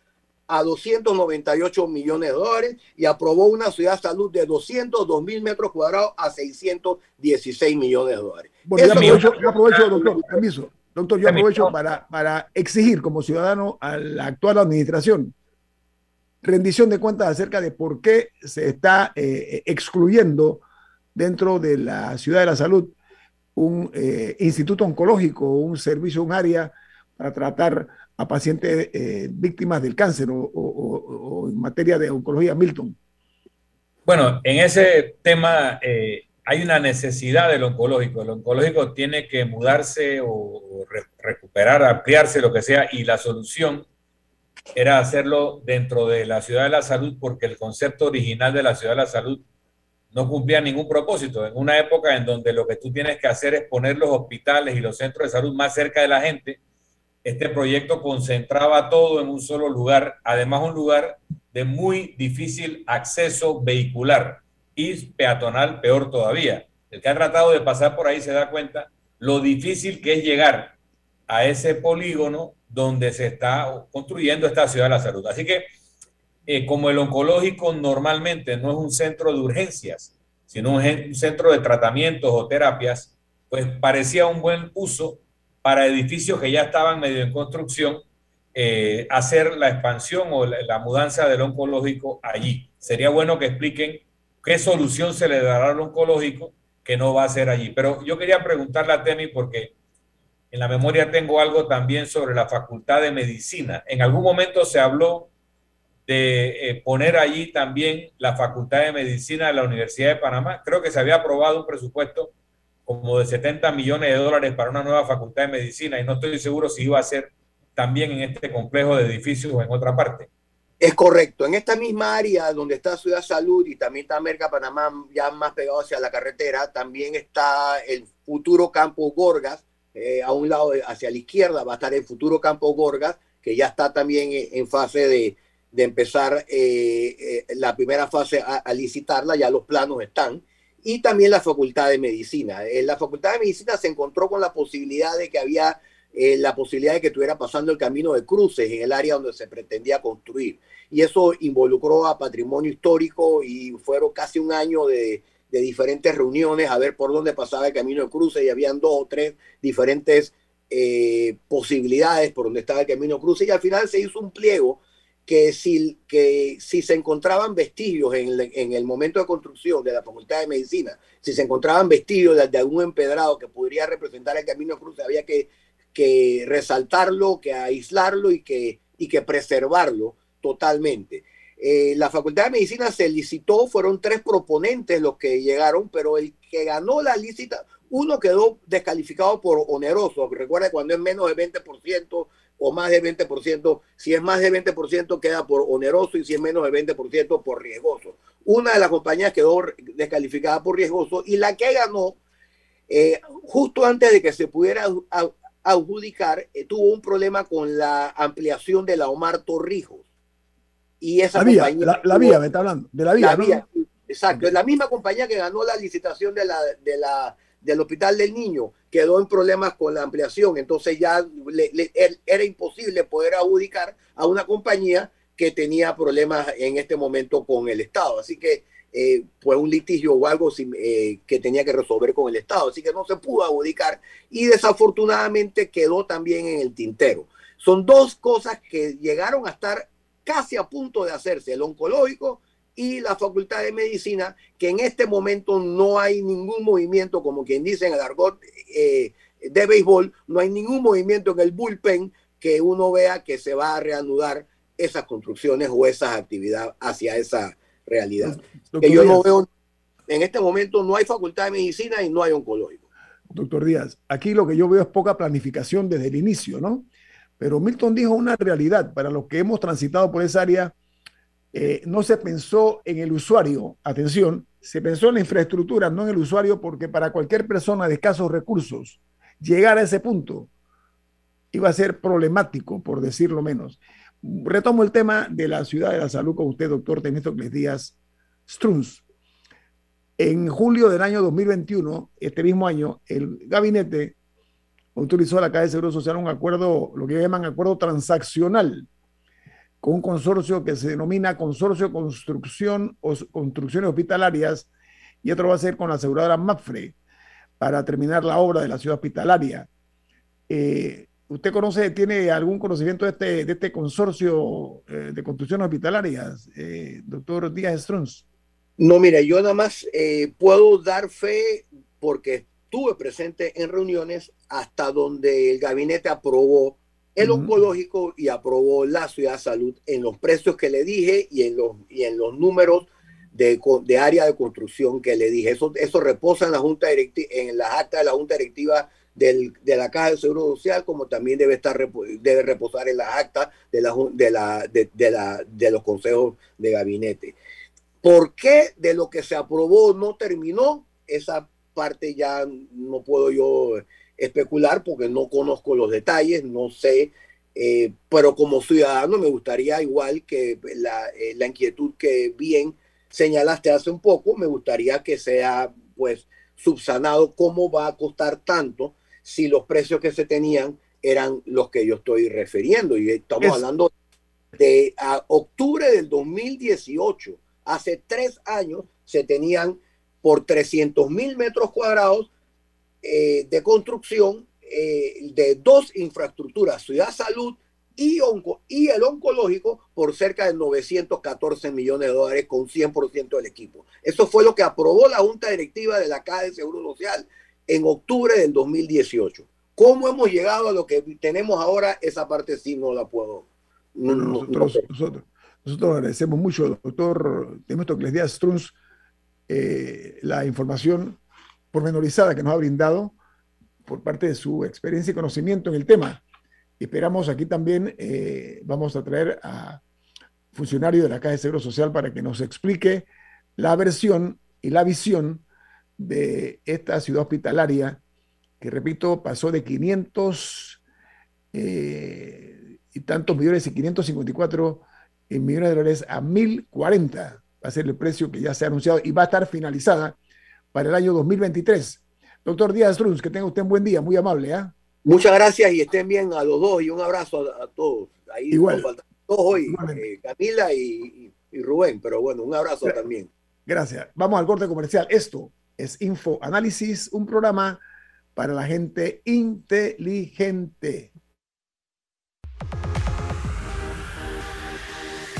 a 298 millones de dólares y aprobó una ciudad de salud de 202 mil metros cuadrados a 616 millones de dólares. Bueno, yo aprovecho, doctor, permiso. Doctor, yo aprovecho para, para exigir como ciudadano a la actual administración rendición de cuentas acerca de por qué se está eh, excluyendo dentro de la ciudad de la salud un eh, instituto oncológico, un servicio, un área para tratar a pacientes eh, víctimas del cáncer o, en materia de oncología, Milton. Bueno, en ese tema eh, hay una necesidad del oncológico. El oncológico tiene que mudarse o, recuperar, ampliarse, lo que sea, y la solución era hacerlo dentro de la ciudad de la salud porque el concepto original de la ciudad de la salud no cumplía ningún propósito. En una época en donde lo que tú tienes que hacer es poner los hospitales y los centros de salud más cerca de la gente, este proyecto concentraba todo en un solo lugar, además un lugar de muy difícil acceso vehicular y peatonal peor todavía. El que ha tratado de pasar por ahí se da cuenta lo difícil que es llegar a ese polígono donde se está construyendo esta ciudad de la salud. Así que eh, como el oncológico normalmente no es un centro de urgencias, sino un, centro de tratamientos o terapias, pues parecía un buen uso para edificios que ya estaban medio en construcción, eh, hacer la expansión o la, mudanza del oncológico allí. Sería bueno que expliquen qué solución se le dará al oncológico que no va a ser allí. Pero yo quería preguntarle a Temi porque en la memoria tengo algo también sobre la Facultad de Medicina. En algún momento se habló de eh, poner allí también la Facultad de Medicina de la Universidad de Panamá. Creo que se había aprobado un presupuesto como de 70 millones de dólares para una nueva Facultad de Medicina y no estoy seguro si iba a ser también en este complejo de edificios o en otra parte. Es correcto. En esta misma área donde está Ciudad Salud y también está América Panamá, ya más pegado hacia la carretera, también está el futuro campo Gorgas. Eh, a un lado, hacia la izquierda, va a estar el futuro campo Gorgas, que ya está también en fase de, de empezar eh, eh, la primera fase a, licitarla, ya los planos están, y también la Facultad de Medicina. En la Facultad de Medicina se encontró con la posibilidad de que había eh, la posibilidad de que estuviera pasando el camino de cruces en el área donde se pretendía construir. Y eso involucró a patrimonio histórico y fueron casi un año de, diferentes reuniones a ver por dónde pasaba el camino de cruces y habían dos o tres diferentes posibilidades por donde estaba el camino de cruces y al final se hizo un pliego que si, que si se encontraban vestigios en, en, el momento de construcción de la Facultad de Medicina, si se encontraban vestigios de, algún empedrado que podría representar el camino cruz, había que, que resaltarlo, que aislarlo y que, y que preservarlo totalmente. Eh, la Facultad de Medicina se licitó, fueron tres proponentes los que llegaron, pero el que ganó la licita, uno quedó descalificado por oneroso. Recuerda cuando es menos de 20%, o más de 20%. Si es más de 20%, queda por oneroso y si es menos de 20%, por riesgoso. Una de las compañías quedó descalificada por riesgoso y la que ganó, eh, justo antes de que se pudiera adjudicar, eh, tuvo un problema con la ampliación de la Omar Torrijos. Y esa la vía, la, vía, me está hablando, de la vía. exacto, es la misma compañía que ganó la licitación de la, de la del Hospital del Niño quedó en problemas con la ampliación, entonces ya era imposible poder adjudicar a una compañía que tenía problemas en este momento con el Estado. Así que eh, pues un litigio o algo eh, que tenía que resolver con el Estado. Así que no se pudo adjudicar y desafortunadamente quedó también en el tintero. Son dos cosas que llegaron a estar casi a punto de hacerse, el oncológico y la Facultad de Medicina, que en este momento no hay ningún movimiento, como quien dice en el argot eh, de béisbol, no hay ningún movimiento en el bullpen que uno vea que se va a reanudar esas construcciones o esas actividades hacia esa realidad. que yo no veo, en este momento no hay Facultad de Medicina y no hay oncológico. Doctor Díaz, aquí lo que yo veo es poca planificación desde el inicio, ¿no? Pero Milton dijo una realidad para los que hemos transitado por esa área eh, no se pensó en el usuario, atención, se pensó en la infraestructura, no en el usuario, porque para cualquier persona de escasos recursos, llegar a ese punto iba a ser problemático, por decirlo menos. Retomo el tema de la ciudad de la salud con usted, doctor Temístocles Díaz Strunz. En julio del año 2021, este mismo año, el gabinete autorizó a la Caja de Seguro Social un acuerdo, lo que llaman acuerdo transaccional, con un consorcio que se denomina Consorcio Construcción o Construcciones Hospitalarias y otro va a ser con la aseguradora MAPFRE para terminar la obra de la ciudad hospitalaria. Eh, ¿Usted conoce, tiene algún conocimiento de este, este consorcio eh, de construcciones hospitalarias, eh, doctor Díaz Strunz? No, mira, yo nada más puedo dar fe porque estuve presente en reuniones hasta donde el gabinete aprobó el oncológico y aprobó la ciudad salud en los precios que le dije y en los, y en los números de, de área de construcción que le dije. Eso, eso reposa en la junta directiva, en las actas de la junta directiva del, de la Caja de Seguro Social, como también debe estar debe reposar en las actas de, la, de, la, de, la, de los consejos de gabinete. ¿Por qué de lo que se aprobó no terminó? Esa parte ya no puedo yo especular porque no conozco los detalles, no sé, eh, pero como ciudadano me gustaría igual que la, eh, la, inquietud que bien señalaste hace un poco, me gustaría que sea pues subsanado cómo va a costar tanto si los precios que se tenían eran los que yo estoy refiriendo. Y estamos hablando de octubre del 2018, hace tres años se tenían por 300 mil metros cuadrados eh, de construcción eh, de dos infraestructuras, Ciudad Salud y, y el oncológico por cerca de 914 millones de dólares con 100% del equipo. Eso fue lo que aprobó la Junta Directiva de la Caja de Seguro Social en octubre del 2018. ¿Cómo hemos llegado a lo que tenemos ahora? Esa parte sí no la puedo. nosotros, nosotros, agradecemos mucho al doctor Temístocles Díaz Strunz eh, la información pormenorizada que nos ha brindado por parte de su experiencia y conocimiento en el tema. Esperamos aquí también, eh, vamos a traer a funcionario de la Caja de Seguro Social para que nos explique la versión y la visión de esta ciudad hospitalaria que, repito, pasó de 500 eh, y tantos millones y 554 millones de dólares a 1040. Va a ser el precio que ya se ha anunciado y va a estar finalizada para el año 2023. Doctor Díaz Runs, que tenga usted un buen día, muy amable. ¿eh? Muchas gracias y estén bien a los dos y un abrazo a, todos. Ahí Igual. Todos hoy, eh, Camila y, Rubén, pero bueno, un abrazo también. Gracias. Vamos al corte comercial. Esto es Info Análisis, un programa para la gente inteligente.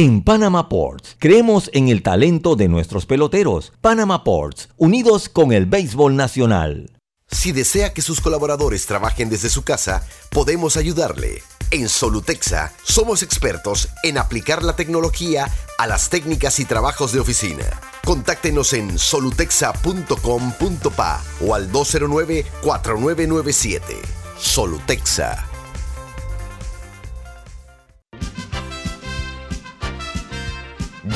En Panama Ports creemos en el talento de nuestros peloteros. Panama Ports, unidos con el béisbol nacional. Si desea que sus colaboradores trabajen desde su casa, podemos ayudarle. En Solutexa somos expertos en aplicar la tecnología a las técnicas y trabajos de oficina. Contáctenos en solutexa.com.pa o al 209-4997. Solutexa.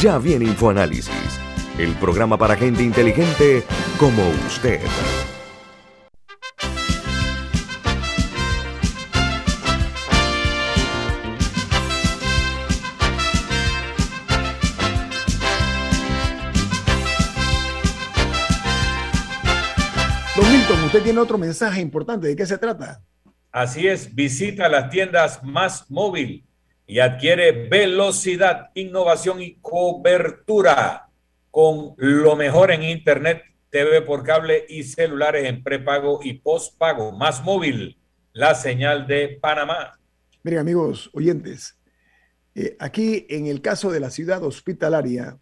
Ya viene InfoAnálisis, el programa para gente inteligente como usted. Don Milton, usted tiene otro mensaje importante. ¿De qué se trata? Así es, visita las tiendas más móvil y adquiere velocidad, innovación y cobertura con lo mejor en Internet, TV por cable y celulares en prepago y postpago. Más móvil, la señal de Panamá. Miren amigos oyentes, eh, aquí en el caso de la ciudad hospitalaria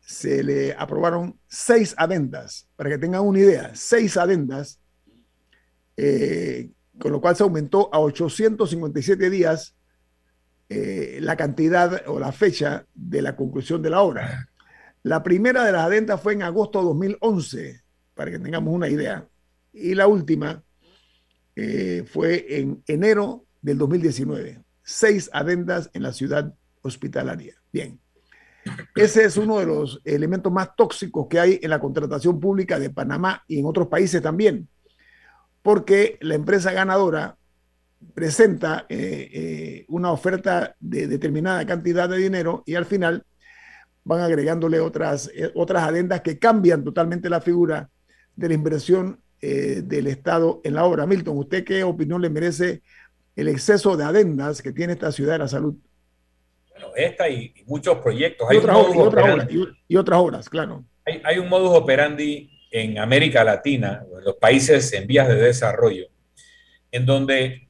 se le aprobaron seis adendas, para que tengan una idea, seis adendas, eh, con lo cual se aumentó a 857 días eh, la cantidad o la fecha de la conclusión de la obra. La primera de las adendas fue en agosto de 2011, para que tengamos una idea. Y la última eh, fue en enero del 2019. Seis adendas en la ciudad hospitalaria. Bien. Ese es uno de los elementos más tóxicos que hay en la contratación pública de Panamá y en otros países también, porque la empresa ganadora presenta eh, eh, una oferta de determinada cantidad de dinero y al final van agregándole otras, eh, otras adendas que cambian totalmente la figura de la inversión del Estado en la obra. Milton, ¿usted qué opinión le merece el exceso de adendas que tiene esta ciudad de la salud? Bueno, esta y, muchos proyectos. Hay y, otras, obras, y, otras obras, claro. Hay, hay un modus operandi en América Latina, en los países en vías de desarrollo, en donde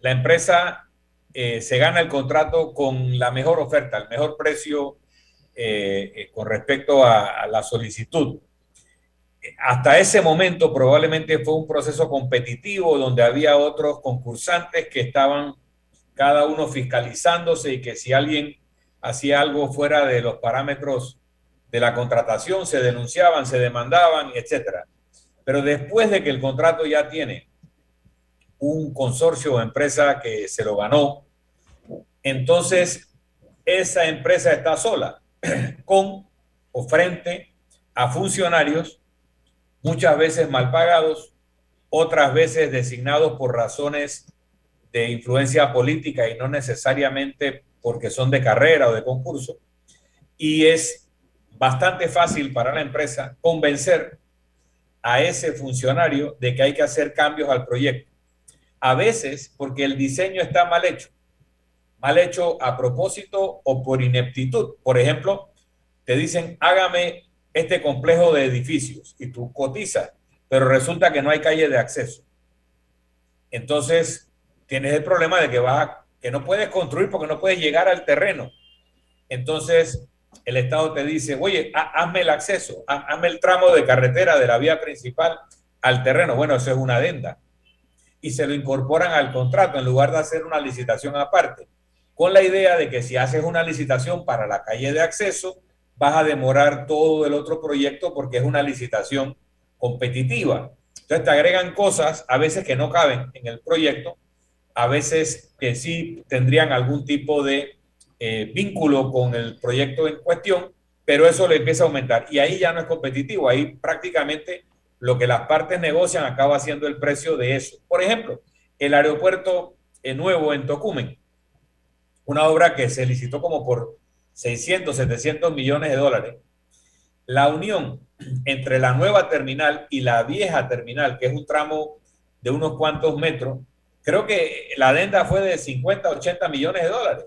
la empresa eh, se gana el contrato con la mejor oferta, el mejor precio eh, eh, con respecto a, la solicitud. Hasta ese momento probablemente fue un proceso competitivo donde había otros concursantes que estaban cada uno fiscalizándose y que si alguien hacía algo fuera de los parámetros de la contratación se denunciaban, se demandaban, etcétera. Pero después de que el contrato ya tiene un consorcio o empresa que se lo ganó, entonces esa empresa está sola con o frente a funcionarios muchas veces mal pagados, otras veces designados por razones de influencia política y no necesariamente porque son de carrera o de concurso. Y es bastante fácil para la empresa convencer a ese funcionario de que hay que hacer cambios al proyecto. A veces porque el diseño está mal hecho mal hecho a propósito o por ineptitud. Por ejemplo, te dicen, hágame este complejo de edificios y tú cotizas, pero resulta que no hay calle de acceso. Entonces, tienes el problema de que, vas que no puedes construir porque no puedes llegar al terreno. Entonces, el Estado te dice, oye, hazme el acceso, hazme el tramo de carretera de la vía principal al terreno. Bueno, eso es una adenda. Y se lo incorporan al contrato en lugar de hacer una licitación aparte con la idea de que si haces una licitación para la calle de acceso, vas a demorar todo el otro proyecto porque es una licitación competitiva. Entonces te agregan cosas a veces que no caben en el proyecto, a veces que sí tendrían algún tipo de eh, vínculo con el proyecto en cuestión, pero eso le empieza a aumentar y ahí ya no es competitivo, ahí prácticamente lo que las partes negocian acaba siendo el precio de eso. Por ejemplo, el aeropuerto eh, nuevo en Tocumen una obra que se licitó como por 600, 700 millones de dólares. La unión entre la nueva terminal y la vieja terminal, que es un tramo de unos cuantos metros, creo que la adenda fue de 50, 80 millones de dólares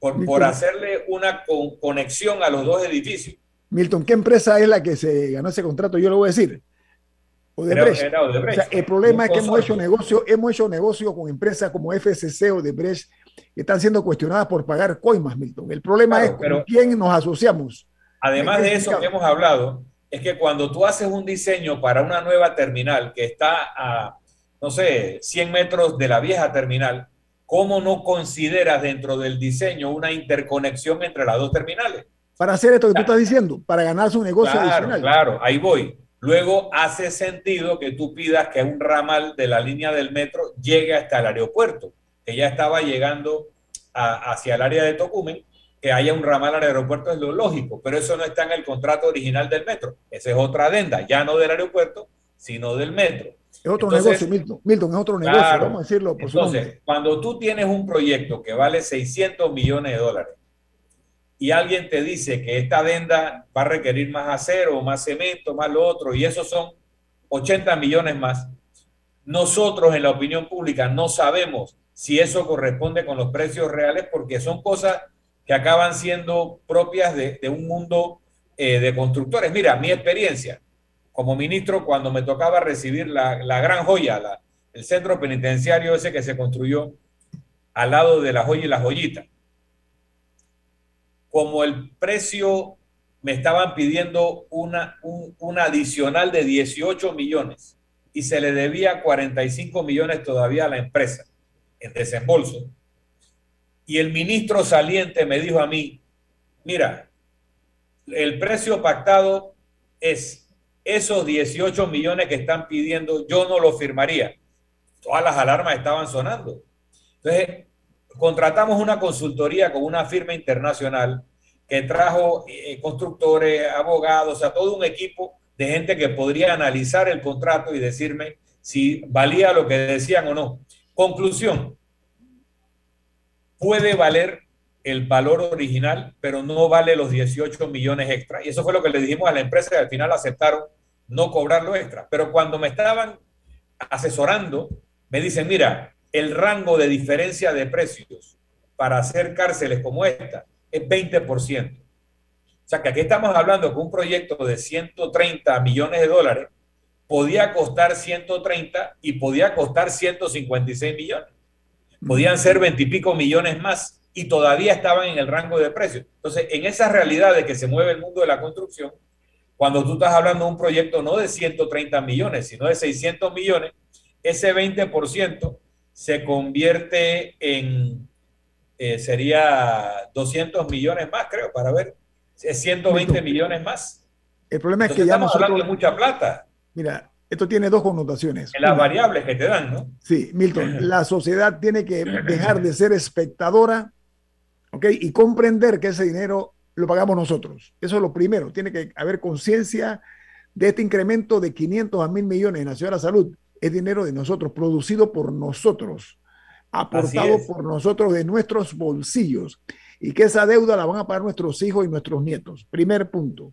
por, por hacerle una conexión a los dos edificios. Milton, ¿qué empresa es la que se ganó ese contrato? Yo lo voy a decir. Odebrecht. el problema es que hemos hecho negocio, hemos hecho negocio con empresas como FCC, Odebrecht, que están siendo cuestionadas por pagar coimas, Milton. El problema es con quién nos asociamos. Además de eso que hemos hablado, es que cuando tú haces un diseño para una nueva terminal que está a, no sé, 100 metros de la vieja terminal, ¿cómo no consideras dentro del diseño una interconexión entre las dos terminales? Para hacer esto que tú estás diciendo, para ganarse un negocio claro, adicional. Claro, ahí voy. Luego hace sentido que tú pidas que un ramal de la línea del metro llegue hasta el aeropuerto que ya estaba llegando hacia el área de Tocumen, que haya un ramal al aeropuerto es lo lógico, pero eso no está en el contrato original del metro. Esa es otra adenda, ya no del aeropuerto, sino del metro. Es otro negocio, Milton. Milton, es otro negocio, vamos a decirlo por Entonces, cuando tú tienes un proyecto que vale 600 millones de dólares y alguien te dice que esta adenda va a requerir más acero, más cemento, más lo otro, y esos son 80 millones más, nosotros en la opinión pública no sabemos si eso corresponde con los precios reales, porque son cosas que acaban siendo propias de, un mundo eh, de constructores. Mira, mi experiencia como ministro cuando me tocaba recibir la, gran joya, el centro penitenciario ese que se construyó al lado de la joya y la joyita. Como el precio me estaban pidiendo una, un adicional de 18 millones y se le debía 45 millones todavía a la empresa en desembolso. Y el ministro saliente me dijo a mí, mira, el precio pactado es esos 18 millones que están pidiendo, yo no lo firmaría. Todas las alarmas estaban sonando. Entonces, contratamos una consultoría con una firma internacional que trajo eh, constructores, abogados, o sea, todo un equipo de gente que podría analizar el contrato y decirme si valía lo que decían o no. Conclusión, puede valer el valor original, pero no vale los 18 millones extra. Y eso fue lo que le dijimos a la empresa y al final aceptaron no cobrarlo extra. Pero cuando me estaban asesorando, me dicen, mira, el rango de diferencia de precios para hacer cárceles como esta es 20%. O sea que aquí estamos hablando que un proyecto de 130 millones de dólares podía costar 130 y podía costar 156 millones. Podían ser veintipico millones más y todavía estaban en el rango de precio. Entonces, en esa realidad de que se mueve el mundo de la construcción, cuando tú estás hablando de un proyecto no de 130 millones, sino de 600 millones, ese 20% se convierte en, eh, sería 200 millones más, creo, para ver, es 120 millones más. El problema es que ya estamos hablando de mucha plata. Mira, esto tiene dos connotaciones. En las variables que te dan, ¿no? Sí, Milton, la sociedad tiene que dejar de ser espectadora, ¿ok? Y comprender que ese dinero lo pagamos nosotros. Eso es lo primero. Tiene que haber conciencia de este incremento de 500 a 1000 millones en la ciudad de la salud. Es dinero de nosotros, producido por nosotros, aportado por nosotros de nuestros bolsillos. Y que esa deuda la van a pagar nuestros hijos y nuestros nietos. Primer punto.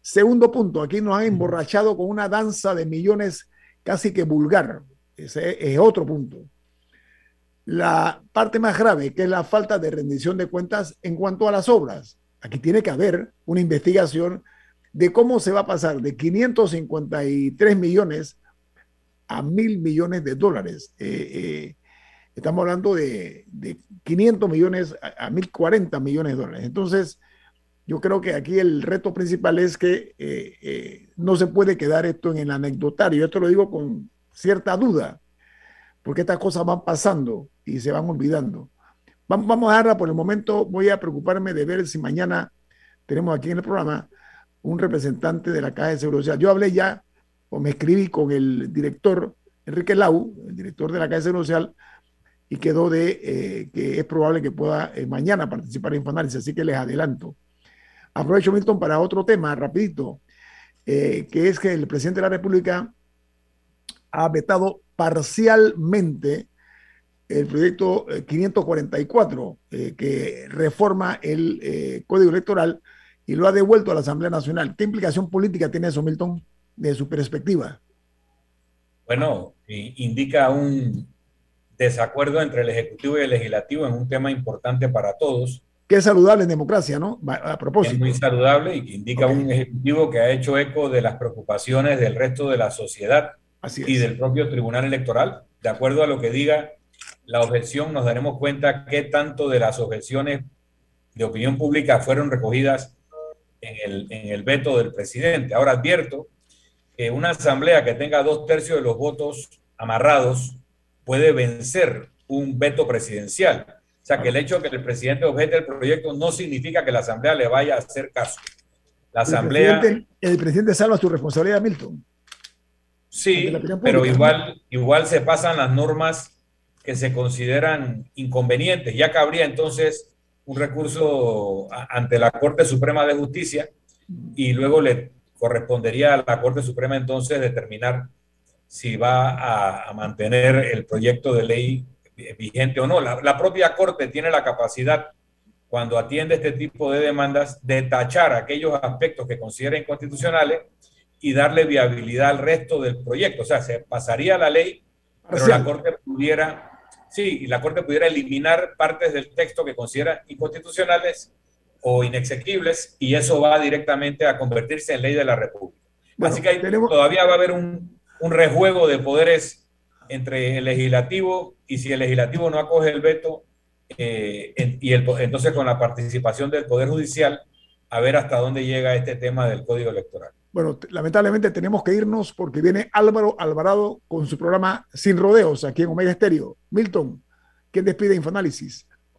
Segundo punto, aquí nos han emborrachado con una danza de millones casi que vulgar. Ese es otro punto. La parte más grave, que es la falta de rendición de cuentas en cuanto a las obras. Aquí tiene que haber una investigación de cómo se va a pasar de 553 millones a mil millones de dólares. Eh, eh, estamos hablando de, 500 millones a, a 1040 millones de dólares. Entonces, yo creo que aquí el reto principal es que eh, no se puede quedar esto en el anecdotario. Esto lo digo con cierta duda, porque estas cosas van pasando y se van olvidando. Vamos, vamos a darla por el momento. Voy a preocuparme de ver si mañana tenemos aquí en el programa un representante de la Caja de Seguro Social. Yo hablé ya o me escribí con el director Enrique Lau, el director de la Seguro Social, y quedó de eh, que es probable que pueda mañana participar en Infoanálisis, así que les adelanto. Aprovecho, Milton, para otro tema, rapidito, eh, que es que el presidente de la República ha vetado parcialmente el proyecto 544, eh, eh, que reforma el Código Electoral y lo ha devuelto a la Asamblea Nacional. ¿Qué implicación política tiene eso, Milton, de su perspectiva? Bueno, indica un desacuerdo entre el Ejecutivo y el Legislativo en un tema importante para todos que es saludable en democracia, ¿no? A propósito. Es muy saludable y que indica un ejecutivo que ha hecho eco de las preocupaciones del resto de la sociedad y del propio Tribunal Electoral. De acuerdo a lo que diga la objeción, nos daremos cuenta qué tanto de las objeciones de opinión pública fueron recogidas en el, en el veto del presidente. Ahora advierto que una asamblea que tenga dos tercios de los votos amarrados puede vencer un veto presidencial o sea, que el hecho de que el presidente objete el proyecto no significa que la Asamblea le vaya a hacer caso. La Asamblea... El presidente, el presidente salva su responsabilidad, Milton. Sí, pero igual, igual se pasan las normas que se consideran inconvenientes. Ya cabría entonces un recurso ante la Corte Suprema de Justicia y luego le correspondería a la Corte Suprema entonces determinar si va a, a mantener el proyecto de ley vigente o no. La, propia Corte tiene la capacidad, cuando atiende este tipo de demandas, de tachar aquellos aspectos que considera inconstitucionales y darle viabilidad al resto del proyecto. O sea, se pasaría la ley, pero la Corte pudiera, sí, la Corte pudiera eliminar partes del texto que considera inconstitucionales o inexequibles y eso va directamente a convertirse en ley de la República. Así que todavía va a haber un, un rejuego de poderes entre el legislativo y si el legislativo no acoge el veto, eh, y el, entonces con la participación del Poder Judicial, a ver hasta dónde llega este tema del Código Electoral. Bueno, lamentablemente tenemos que irnos porque viene Álvaro Alvarado con su programa Sin Rodeos aquí en Omega Estéreo. Milton, ¿quién despide Infoanálisis?